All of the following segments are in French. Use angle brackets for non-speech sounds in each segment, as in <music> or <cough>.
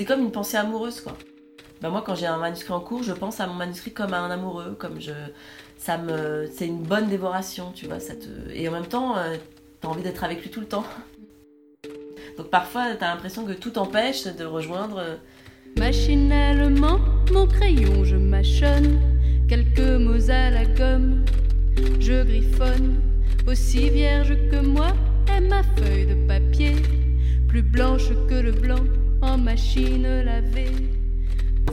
c'était comme une pensée amoureuse, quoi. Ben moi, quand j'ai un manuscrit en cours, je pense à mon manuscrit comme à un amoureux, comme je, ça me, c'est une bonne dévoration, tu vois. Ça te, et en même temps, tu t'as envie d'être avec lui tout le temps. <laughs> Donc parfois, t'as l'impression que tout empêche de rejoindre. Machinalement, mon crayon, je mâchonne quelques mots à la gomme. Je griffonne, aussi vierge que moi est ma feuille de papier, plus blanche que le blanc en machine lavée.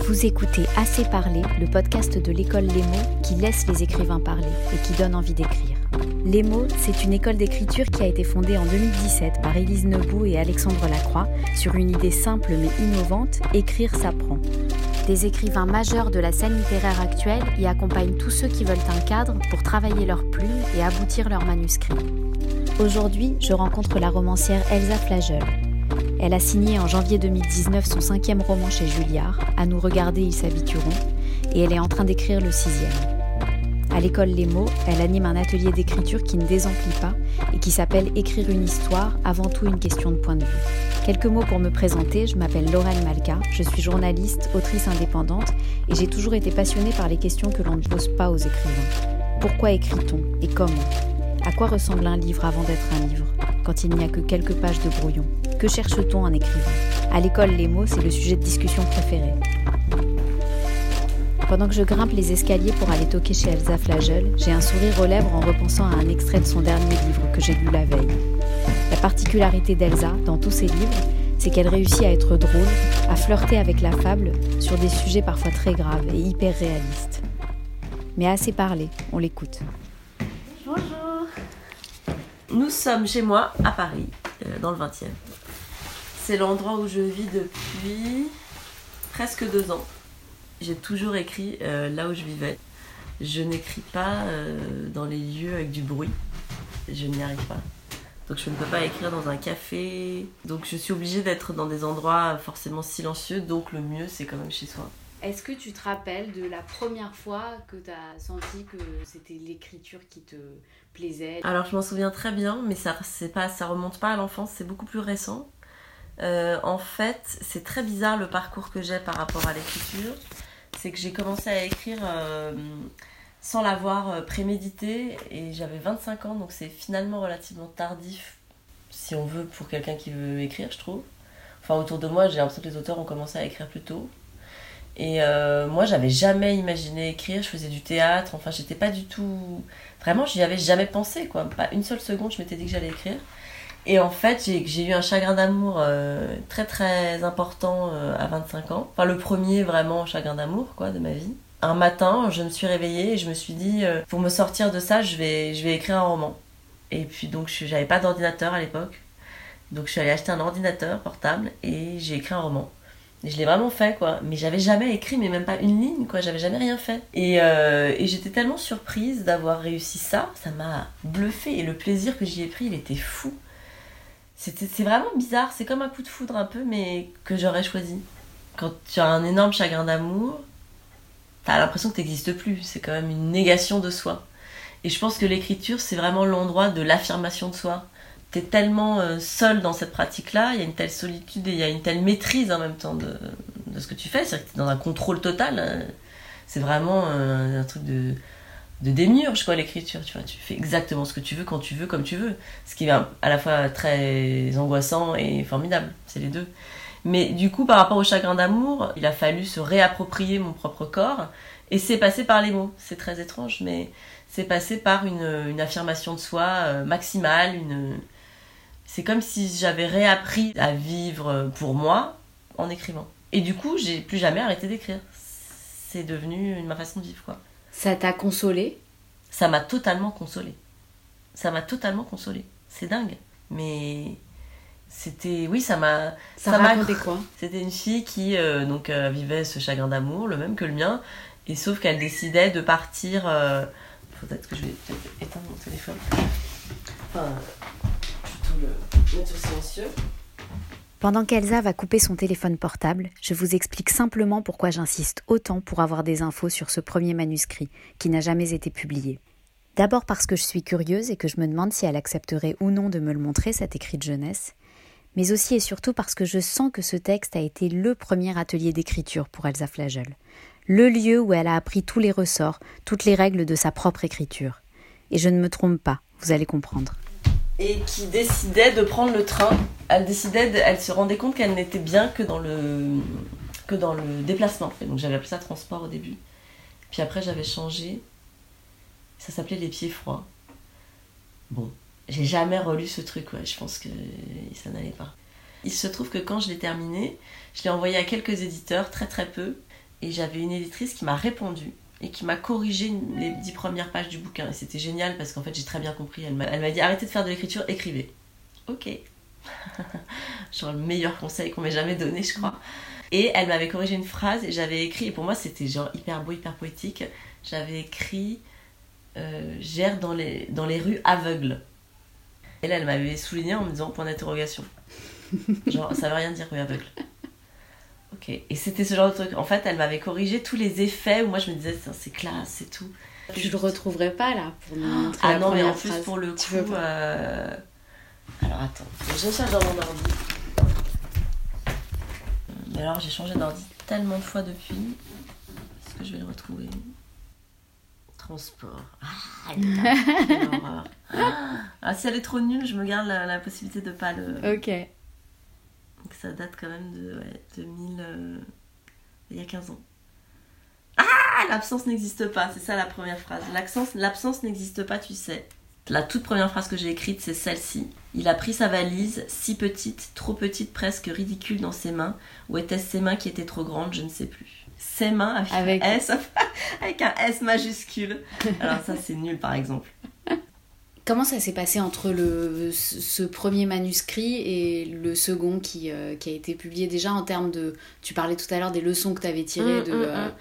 Vous écoutez Assez parler, le podcast de l'école Les mots qui laisse les écrivains parler et qui donne envie d'écrire. Les mots, c'est une école d'écriture qui a été fondée en 2017 par Élise Nebout et Alexandre Lacroix sur une idée simple mais innovante, écrire s'apprend. Des écrivains majeurs de la scène littéraire actuelle y accompagnent tous ceux qui veulent un cadre pour travailler leurs plumes et aboutir leurs manuscrits. Aujourd'hui, je rencontre la romancière Elsa Flagel. Elle a signé en janvier 2019 son cinquième roman chez Julliard, À nous regarder, ils s'habitueront, et elle est en train d'écrire le sixième. À l'école Les mots, elle anime un atelier d'écriture qui ne désemplit pas et qui s'appelle Écrire une histoire, avant tout une question de point de vue. Quelques mots pour me présenter, je m'appelle Laurel Malka, je suis journaliste, autrice indépendante et j'ai toujours été passionnée par les questions que l'on ne pose pas aux écrivains. Pourquoi écrit-on et comment? À quoi ressemble un livre avant d'être un livre, quand il n'y a que quelques pages de brouillon Que cherche-t-on en écrivant? À l'école, les mots, c'est le sujet de discussion préféré. Pendant que je grimpe les escaliers pour aller toquer chez Elsa Flagel, j'ai un sourire aux lèvres en repensant à un extrait de son dernier livre que j'ai lu la veille. La particularité d'Elsa, dans tous ses livres, c'est qu'elle réussit à être drôle, à flirter avec la fable sur des sujets parfois très graves et hyper réalistes. Mais assez parlé, on l'écoute. Nous sommes chez moi, à Paris, euh, dans le 20e. C'est l'endroit où je vis depuis presque deux ans j'ai toujours écrit euh, là où je vivais. Je n'écris pas euh, dans les lieux avec du bruit. Je n'y arrive pas. Donc je ne peux pas écrire dans un café. Donc je suis obligée d'être dans des endroits forcément silencieux. Donc le mieux, c'est quand même chez soi. Est-ce que tu te rappelles de la première fois que tu as senti que c'était l'écriture qui te plaisait? Alors je m'en souviens très bien, mais ça c'est pas ça remonte pas à l'enfance, c'est beaucoup plus récent. Euh, en fait, c'est très bizarre le parcours que j'ai par rapport à l'écriture c'est que j'ai commencé à écrire euh, sans l'avoir euh, prémédité et j'avais 25 ans, donc c'est finalement relativement tardif, si on veut, pour quelqu'un qui veut écrire, je trouve. Enfin, autour de moi, j'ai l'impression que les auteurs ont commencé à écrire plus tôt. Et euh, moi, j'avais jamais imaginé écrire, je faisais du théâtre, enfin, j'étais pas du tout. Vraiment, j'y avais jamais pensé, quoi. Pas une seule seconde, je m'étais dit que j'allais écrire. Et en fait, j'ai eu un chagrin d'amour euh, très très important euh, à 25 ans. Enfin, le premier vraiment chagrin d'amour quoi de ma vie. Un matin, je me suis réveillée et je me suis dit, pour me sortir de ça, je vais, je vais écrire un roman. Et puis donc, j'avais pas d'ordinateur à l'époque. Donc, je suis allée acheter un ordinateur portable et j'ai écrit un roman. Je l'ai vraiment fait, quoi. Mais j'avais jamais écrit, mais même pas une ligne, quoi. J'avais jamais rien fait. Et, et j'étais tellement surprise d'avoir réussi ça. Ça m'a bluffé. Et le plaisir que j'y ai pris, il était fou c'est vraiment bizarre, c'est comme un coup de foudre un peu, mais que j'aurais choisi. Quand tu as un énorme chagrin d'amour, t'as l'impression que t'existes plus, c'est quand même une négation de soi. Et je pense que l'écriture, c'est vraiment l'endroit de l'affirmation de soi. T'es tellement euh, seul dans cette pratique-là, il y a une telle solitude et il y a une telle maîtrise en même temps de, de ce que tu fais, c'est-à-dire que t'es dans un contrôle total. Hein. C'est vraiment euh, un truc de de démiurge quoi l'écriture tu tu fais exactement ce que tu veux quand tu veux comme tu veux ce qui est à la fois très angoissant et formidable c'est les deux mais du coup par rapport au chagrin d'amour il a fallu se réapproprier mon propre corps et c'est passé par les mots c'est très étrange mais c'est passé par une, affirmation de soi euh, maximale une c'est comme si j'avais réappris à vivre pour moi en écrivant. Et du coup j'ai plus jamais arrêté d'écrire. C'est devenu ma façon de vivre quoi. Ça t'a consolé? Ça m'a totalement consolé. Ça m'a totalement consolé. C'est dingue. Mais c'était oui ça m'a ça, ça racontait quoi? C'était une fille qui euh, donc euh, vivait ce chagrin d'amour le même que le mien. Et sauf qu'elle décidait de partir euh... peut-être que je vais éteindre mon téléphone. Enfin pendant qu'Elsa va couper son téléphone portable, je vous explique simplement pourquoi j'insiste autant pour avoir des infos sur ce premier manuscrit, qui n'a jamais été publié. D'abord parce que je suis curieuse et que je me demande si elle accepterait ou non de me le montrer, cet écrit de jeunesse, mais aussi et surtout parce que je sens que ce texte a été le premier atelier d'écriture pour Elsa Flagel, le lieu où elle a appris tous les ressorts, toutes les règles de sa propre écriture. Et je ne me trompe pas, vous allez comprendre. Et qui décidait de prendre le train. Elle décidait, elle se rendait compte qu'elle n'était bien que dans le que dans le déplacement. donc j'avais appelé ça transport au début. Puis après j'avais changé. Ça s'appelait les pieds froids. Bon, j'ai jamais relu ce truc. Je pense que ça n'allait pas. Il se trouve que quand je l'ai terminé, je l'ai envoyé à quelques éditeurs, très très peu, et j'avais une éditrice qui m'a répondu et qui m'a corrigé les dix premières pages du bouquin. Et c'était génial parce qu'en fait j'ai très bien compris. Elle m'a dit arrêtez de faire de l'écriture, écrivez. Ok. <laughs> genre le meilleur conseil qu'on m'ait jamais donné, je crois. Et elle m'avait corrigé une phrase et j'avais écrit, et pour moi c'était genre hyper beau, hyper poétique. J'avais écrit euh, Gère dans les, dans les rues aveugles. Et là, elle m'avait souligné en me disant point d'interrogation. <laughs> Genre, ça veut rien dire rue aveugle. Ok. Et c'était ce genre de truc. En fait, elle m'avait corrigé tous les effets où moi je me disais c'est classe, c'est tout. Je le retrouverai pas là pour nous montrer Ah non, mais en plus pour le coup. Euh... Alors attends, je cherche dans mon ordi. Mais alors j'ai changé d'ordi tellement de fois depuis. Est-ce que je vais le retrouver? Transport. Ah, ah, <laughs> ah, si elle est trop nulle, je me garde la, possibilité de pas le. Ok. Donc ça date quand même de ouais, 2000. Euh, il y a 15 ans. Ah L'absence n'existe pas, c'est ça la première phrase. L'absence n'existe pas, tu sais. La toute première phrase que j'ai écrite, c'est celle-ci. Il a pris sa valise, si petite, trop petite, presque ridicule dans ses mains. Ou étaient-ce ses mains qui étaient trop grandes, je ne sais plus. Ses mains avec, un S, <laughs> avec un S majuscule. Alors ça, c'est nul, par exemple. Comment ça s'est passé entre le, ce premier manuscrit et le second qui, euh, qui a été publié déjà en termes de... Tu parlais tout à l'heure des leçons que tu avais tirées mmh, de... Mmh, euh, mmh.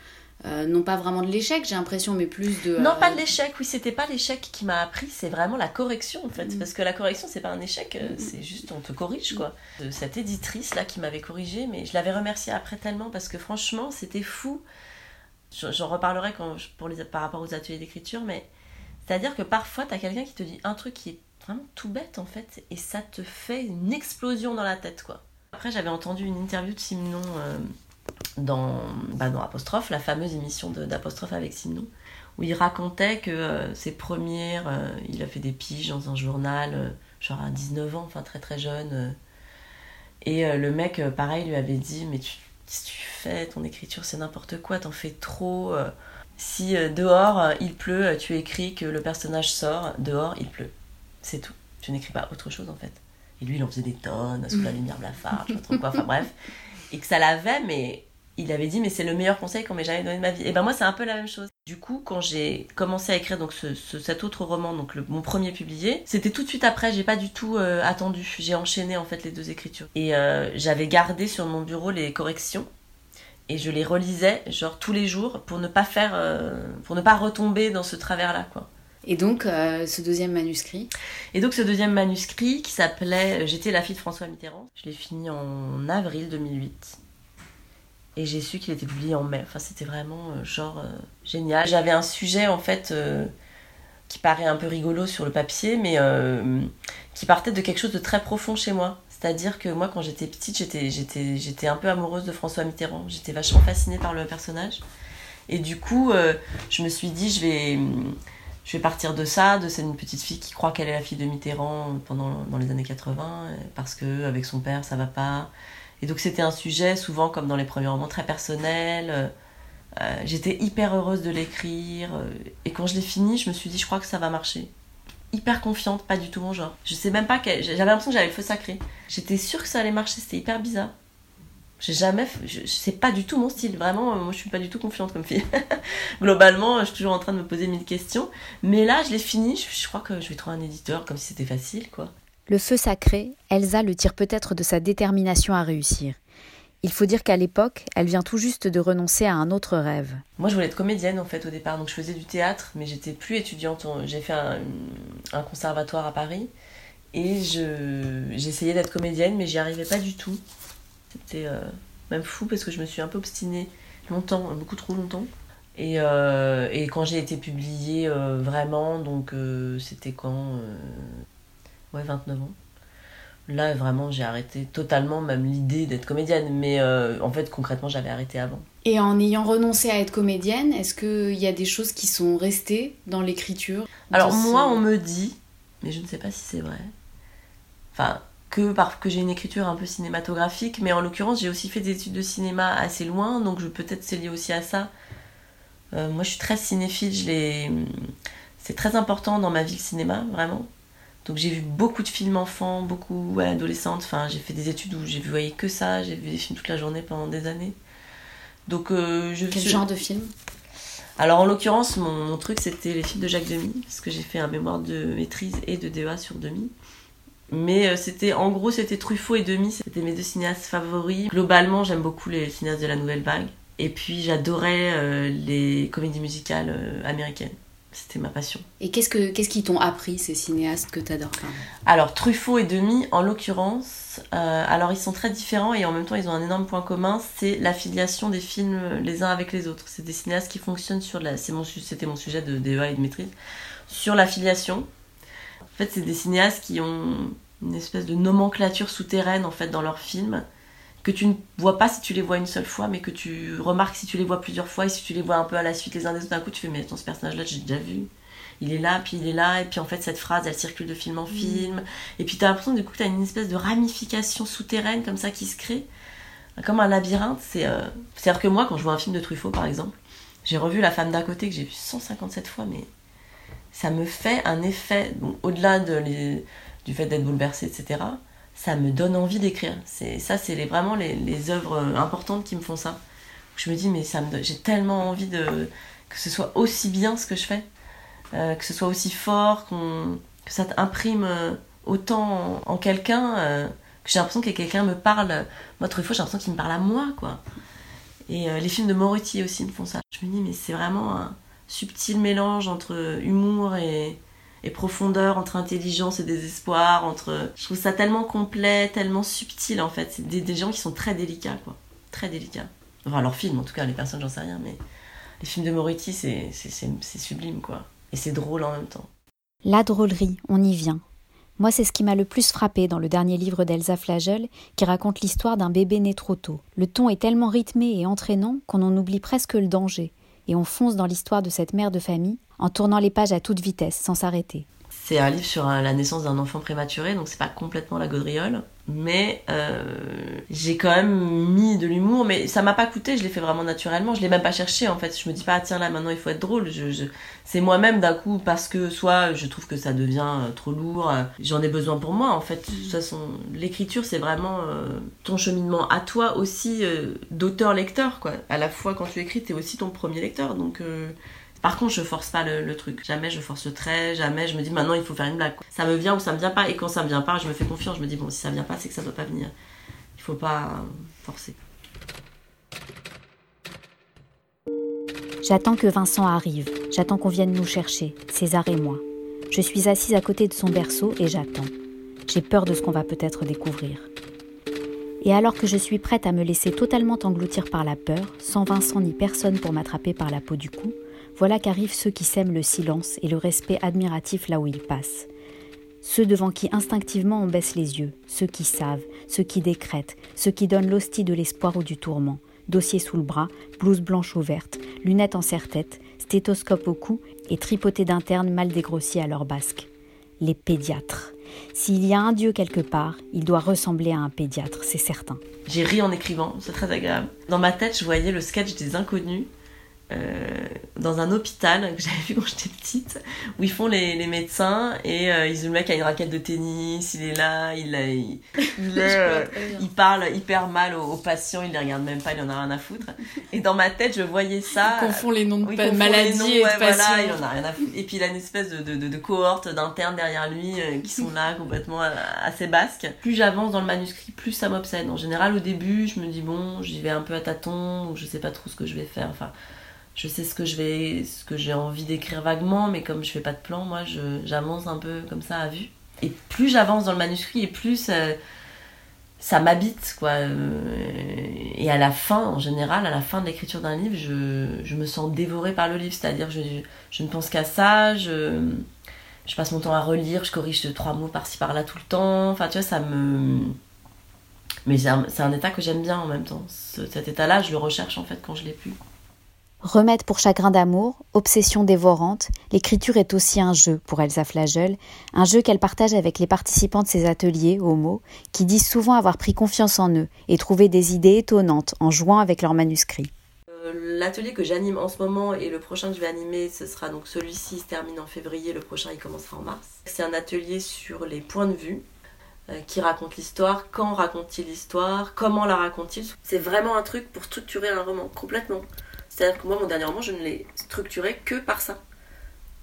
Euh, non pas vraiment de l'échec, j'ai l'impression, mais plus de. Non, pas de l'échec, oui, c'était pas l'échec qui m'a appris, c'est vraiment la correction en fait. Mm. Parce que la correction, c'est pas un échec, mm. c'est juste on te corrige quoi. De cette éditrice là qui m'avait corrigé, mais je l'avais remerciée après tellement parce que franchement, c'était fou. J'en reparlerai quand, pour les, par rapport aux ateliers d'écriture, mais c'est-à-dire que parfois, t'as quelqu'un qui te dit un truc qui est vraiment tout bête en fait, et ça te fait une explosion dans la tête quoi. Après, j'avais entendu une interview de Simon. Euh, dans, bah, Apostrophe, la fameuse émission d'Apostrophe avec Simon, où il racontait que euh, ses premières, euh, il a fait des piges dans un journal, genre à 19 ans, enfin très très jeune. et le mec, pareil, lui avait dit Mais tu, si tu fais ton écriture, c'est n'importe quoi, t'en fais trop. Si dehors il pleut, tu écris que le personnage sort, dehors il pleut. C'est tout. Tu n'écris pas autre chose en fait. Et lui, il en faisait des tonnes sous la lumière blafarde, je sais pas trop quoi, enfin bref. Et que ça l'avait, mais il avait dit mais c'est le meilleur conseil qu'on m'ait jamais donné de ma vie. Et ben moi c'est un peu la même chose. Du coup quand j'ai commencé à écrire donc ce, cet autre roman donc le, mon premier publié, c'était tout de suite après. J'ai pas du tout euh, attendu. J'ai enchaîné en fait les deux écritures et euh, j'avais gardé sur mon bureau les corrections et je les relisais genre tous les jours pour ne pas faire euh, pour ne pas retomber dans ce travers là quoi. Et donc, ce deuxième manuscrit? Et donc, ce deuxième manuscrit qui s'appelait J'étais la fille de François Mitterrand. Je l'ai fini en avril 2008. Et j'ai su qu'il était publié en mai. Enfin, c'était vraiment euh, genre euh, génial. J'avais un sujet en fait euh, qui paraît un peu rigolo sur le papier, mais qui partait de quelque chose de très profond chez moi. C'est-à-dire que moi, quand j'étais petite, j'étais, j'étais, j'étais un peu amoureuse de François Mitterrand. J'étais vachement fascinée par le personnage. Et du coup, je me suis dit, je vais, je vais partir de ça, de cette petite fille qui croit qu'elle est la fille de Mitterrand pendant, dans les années 80, parce que avec son père, ça va pas et donc c'était un sujet souvent comme dans les premiers romans très personnel. Euh, euh, j'étais hyper heureuse de l'écrire. Euh, et quand je l'ai fini, je me suis dit, je crois que ça va marcher. Hyper confiante, pas du tout mon genre. Je sais même pas que. J'avais l'impression que j'avais le feu sacré. J'étais sûre que ça allait marcher, c'était hyper bizarre. J'ai jamais. Je, sais pas du tout mon style. Vraiment, moi je suis pas du tout confiante comme fille. <laughs> Globalement, je suis toujours en train de me poser mille questions. Mais là, je l'ai fini. Je, je crois que je vais trouver un éditeur comme si c'était facile, quoi. Le feu sacré, Elsa le tire peut-être de sa détermination à réussir. Il faut dire qu'à l'époque, elle vient tout juste de renoncer à un autre rêve. Moi, je voulais être comédienne en fait au départ, donc je faisais du théâtre, mais j'étais plus étudiante. J'ai fait un, conservatoire à Paris et j'essayais d'être comédienne, mais j'y arrivais pas du tout. C'était euh, même fou parce que je me suis un peu obstinée longtemps, beaucoup trop longtemps. Et, euh, quand j'ai été publiée euh, vraiment, donc c'était quand ouais, 29 ans. Là, vraiment, j'ai arrêté totalement même l'idée d'être comédienne. Mais euh, en fait, concrètement, j'avais arrêté avant. Et en ayant renoncé à être comédienne, est-ce qu'il y a des choses qui sont restées dans l'écriture Alors, moi, on me dit, mais je ne sais pas si c'est vrai. Enfin, que parce que j'ai une écriture un peu cinématographique, mais en l'occurrence, j'ai aussi fait des études de cinéma assez loin, donc je peut-être c'est lié aussi à ça. Euh, moi, je suis très cinéphile, je c'est très important dans ma vie le cinéma, vraiment. Donc j'ai vu beaucoup de films enfants, beaucoup ouais, adolescentes. Enfin, j'ai fait des études où j'ai vu que ça. J'ai vu des films toute la journée pendant des années. Donc euh, je. Quel genre de film? Alors en l'occurrence, mon, truc c'était les films de Jacques Demy parce que j'ai fait un mémoire de maîtrise et de DEA sur Demy. Mais euh, c'était en gros c'était Truffaut et Demy, c'était mes deux cinéastes favoris. Globalement, j'aime beaucoup les cinéastes de la nouvelle vague. Et puis j'adorais euh, les comédies musicales américaines. C'était ma passion. Et qu'est-ce, que, qu'est-ce qu'ils t'ont appris, ces cinéastes que tu adores Alors, Truffaut et Demi, en l'occurrence, euh, alors ils sont très différents et en même temps ils ont un énorme point commun, c'est l'affiliation des films les uns avec les autres. C'est des cinéastes qui fonctionnent sur la... C'est mon, c'était mon sujet de DEA et de maîtrise. Sur l'affiliation. En fait, c'est des cinéastes qui ont une espèce de nomenclature souterraine en fait dans leurs films que tu ne vois pas si tu les vois une seule fois, mais que tu remarques si tu les vois plusieurs fois et si tu les vois un peu à la suite les uns des autres. D'un coup, tu fais, mais attends, ce personnage-là, j'ai déjà vu. Il est là, puis il est là, et puis en fait, cette phrase, elle circule de film en mm. film. Et puis, tu as l'impression, du coup, tu as une espèce de ramification souterraine comme ça qui se crée, comme un labyrinthe. C'est, euh, C'est-à-dire que moi, quand je vois un film de Truffaut, par exemple, j'ai revu La femme d'à côté que j'ai vu 157 fois, mais ça me fait un effet, au-delà de du fait d'être bouleversé, etc ça me donne envie d'écrire. C'est ça, c'est vraiment les, œuvres importantes qui me font ça. Je me dis mais ça me, j'ai tellement envie de que ce soit aussi bien ce que je fais, euh, que ce soit aussi fort, qu'on, que ça t'imprime euh, autant en, quelqu'un euh, que j'ai l'impression que quelqu'un me parle. Moi, fois, j'ai l'impression qu'il me parle à moi, quoi. Et les films de Moretti aussi me font ça. Je me dis mais c'est vraiment un subtil mélange entre humour et, et profondeur, entre intelligence et désespoir, entre... Je trouve ça tellement complet, tellement subtil en fait. C'est des, gens qui sont très délicats, quoi. Très délicats. Enfin, leurs films, en tout cas, les personnes, j'en sais rien, mais les films de Moretti, c'est sublime, quoi. Et c'est drôle en même temps. La drôlerie, on y vient. Moi, c'est ce qui m'a le plus frappé dans le dernier livre d'Elsa Flagel, qui raconte l'histoire d'un bébé né trop tôt. Le ton est tellement rythmé et entraînant qu'on en oublie presque le danger, et on fonce dans l'histoire de cette mère de famille en tournant les pages à toute vitesse, sans s'arrêter. C'est un livre sur la naissance d'un enfant prématuré, donc c'est pas complètement la gaudriole. Mais euh, j'ai quand même mis de l'humour, mais ça m'a pas coûté, je l'ai fait vraiment naturellement. Je l'ai même pas cherché en fait. Je me dis pas, ah, tiens là maintenant il faut être drôle. Je, C'est moi-même d'un coup parce que soit je trouve que ça devient euh, trop lourd, euh, j'en ai besoin pour moi en fait. De toute façon, l'écriture c'est vraiment ton cheminement à toi aussi d'auteur-lecteur quoi. À la fois quand tu écris, t'es aussi ton premier lecteur donc. Par contre, je force pas le, truc. Jamais je force le trait, jamais je me dis maintenant il faut faire une blague. Ça me vient ou ça me vient pas. Et quand ça me vient pas, je me fais confiance. Je me dis bon, si ça vient pas, c'est que ça doit pas venir. Il faut pas forcer. J'attends que Vincent arrive. J'attends qu'on vienne nous chercher, César et moi. Je suis assise à côté de son berceau et j'attends. J'ai peur de ce qu'on va peut-être découvrir. Et alors que je suis prête à me laisser totalement engloutir par la peur, sans Vincent ni personne pour m'attraper par la peau du cou, voilà qu'arrivent ceux qui sèment le silence et le respect admiratif là où ils passent. Ceux devant qui instinctivement on baisse les yeux, ceux qui savent, ceux qui décrètent, ceux qui donnent l'hostie de l'espoir ou du tourment, dossier sous le bras, blouse blanche ouverte, lunettes en serre-tête, stéthoscope au cou et tripoté d'internes mal dégrossis à leur basque. Les pédiatres. S'il y a un dieu quelque part, il doit ressembler à un pédiatre, c'est certain. J'ai ri en écrivant, c'est très agréable. Dans ma tête, je voyais le sketch des inconnus euh, dans un hôpital que j'avais vu quand j'étais petite, où ils font les, les médecins et euh, ils, le mec a une raquette de tennis, il est là, il, il, <laughs> il, euh, il parle hyper mal aux, patients, il les regarde même pas, il en a rien à foutre. Et dans ma tête, je voyais ça. Il confond les noms de maladies et de patients. il en a rien à foutre. Et puis il a une espèce de, de, de, cohorte d'internes derrière lui qui sont là complètement assez basques. Plus j'avance dans le manuscrit, plus ça m'obsède. En général, au début, je me dis bon, j'y vais un peu à tâtons, je sais pas trop ce que je vais faire. Enfin, je sais ce que je vais ce que j'ai envie d'écrire vaguement mais comme je fais pas de plan moi j'avance un peu comme ça à vue et plus j'avance dans le manuscrit et plus euh, ça m'habite quoi euh, et à la fin en général à la fin de l'écriture d'un livre je, je, me sens dévorée par le livre c'est-à-dire je, je ne pense qu'à ça je je passe mon temps à relire, je corrige deux, trois mots par-ci par-là tout le temps. Enfin, tu vois, ça me. Mais c'est un, un, état que j'aime bien en même temps. Ce, cet état-là, je le recherche en fait quand je l'ai plus. Remède pour chagrin d'amour, obsession dévorante, l'écriture est aussi un jeu pour Elsa Flagel, un jeu qu'elle partage avec les participants de ses ateliers, homo, qui disent souvent avoir pris confiance en eux et trouvé des idées étonnantes en jouant avec leurs manuscrits. Euh, l'atelier que j'anime en ce moment et le prochain que je vais animer, ce sera donc celui-ci, se termine en février, le prochain il commencera en mars. C'est un atelier sur les points de vue, euh, qui raconte l'histoire, quand raconte-t-il l'histoire, comment la raconte-t-il? C'est vraiment un truc pour structurer un roman, complètement. C'est-à-dire que moi, mon dernier roman, je ne l'ai structuré que par ça.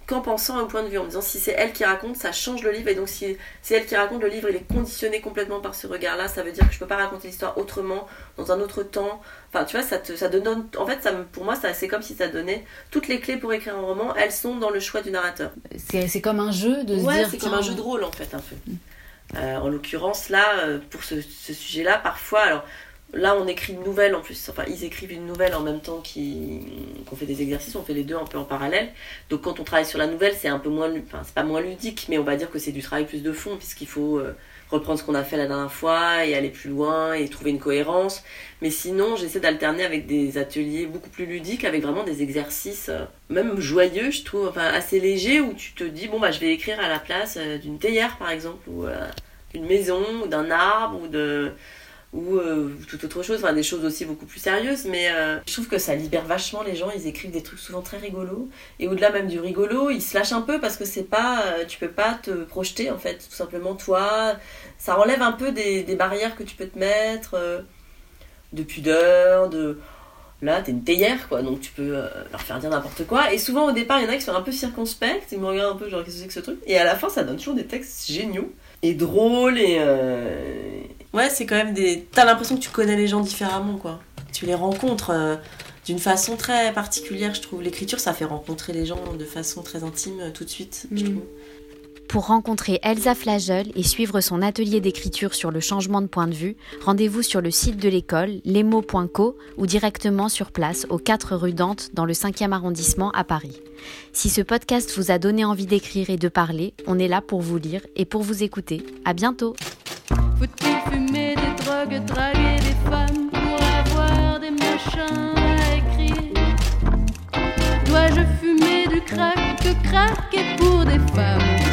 Qu'en pensant à un point de vue, en me disant si c'est elle qui raconte, ça change le livre, et donc si c'est elle qui raconte, le livre il est conditionné complètement par ce regard-là, ça veut dire que je peux pas raconter l'histoire autrement, dans un autre temps. Enfin, tu vois, ça te, ça donne. En fait, ça, pour moi, c'est comme si ça donnait toutes les clés pour écrire un roman, elles sont dans le choix du narrateur. C'est comme un jeu de se ouais, dire. c'est comme un jeu de rôle en fait, un peu. Mm. Euh, en l'occurrence, là, euh, pour ce, ce sujet-là, parfois, alors Là, on écrit une nouvelle en plus. Enfin, ils écrivent une nouvelle en même temps qu'on fait des exercices. On fait les deux un peu en parallèle. Donc, quand on travaille sur la nouvelle, c'est un peu moins, enfin, c'est pas moins ludique, mais on va dire que c'est du travail plus de fond, puisqu'il faut euh, reprendre ce qu'on a fait la dernière fois et aller plus loin et trouver une cohérence. Mais sinon, j'essaie d'alterner avec des ateliers beaucoup plus ludiques, avec vraiment des exercices, euh, même joyeux, je trouve, enfin, assez légers, où tu te dis, bon, bah, je vais écrire à la place euh, d'une théière, par exemple, ou d'une maison, ou d'un arbre, ou de ou euh, tout autre chose, enfin des choses aussi beaucoup plus sérieuses, mais euh, je trouve que ça libère vachement les gens, ils écrivent des trucs souvent très rigolos, et au-delà même du rigolo, ils se lâchent un peu parce que c'est pas, euh, tu peux pas te projeter en fait, tout simplement toi, ça enlève un peu des, des barrières que tu peux te mettre, de pudeur, de... Là, t'es une théière, quoi, donc tu peux leur faire dire n'importe quoi. Et souvent, au départ, il y en a qui sont un peu circonspects, ils me regardent un peu, genre, qu'est-ce que c'est que ce truc? Et à la fin, ça donne toujours des textes géniaux, et drôles, et, Ouais, c'est quand même des. T'as l'impression que tu connais les gens différemment, quoi. Tu les rencontres euh, d'une façon très particulière, je trouve. L'écriture, ça fait rencontrer les gens de façon très intime euh, tout de suite, je mm. trouve. Pour rencontrer Elsa Flagel et suivre son atelier d'écriture sur le changement de point de vue, rendez-vous sur le site de l'école, lesmots.co ou directement sur place aux 4 rue Dante dans le 5e arrondissement à Paris. Si ce podcast vous a donné envie d'écrire et de parler, on est là pour vous lire et pour vous écouter. À bientôt! Faut-il fumer des drogues, draguer des femmes pour avoir des machins à écrire? Dois-je fumer du crack que pour des femmes?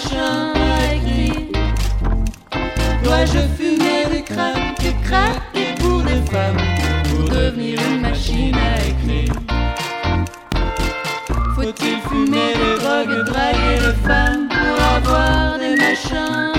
des machins à écrire Dois-je fumer des crack, des craquer pour des femmes pour devenir une machine à écrire Faut-il fumer des drogues, draguer des femmes pour avoir des machins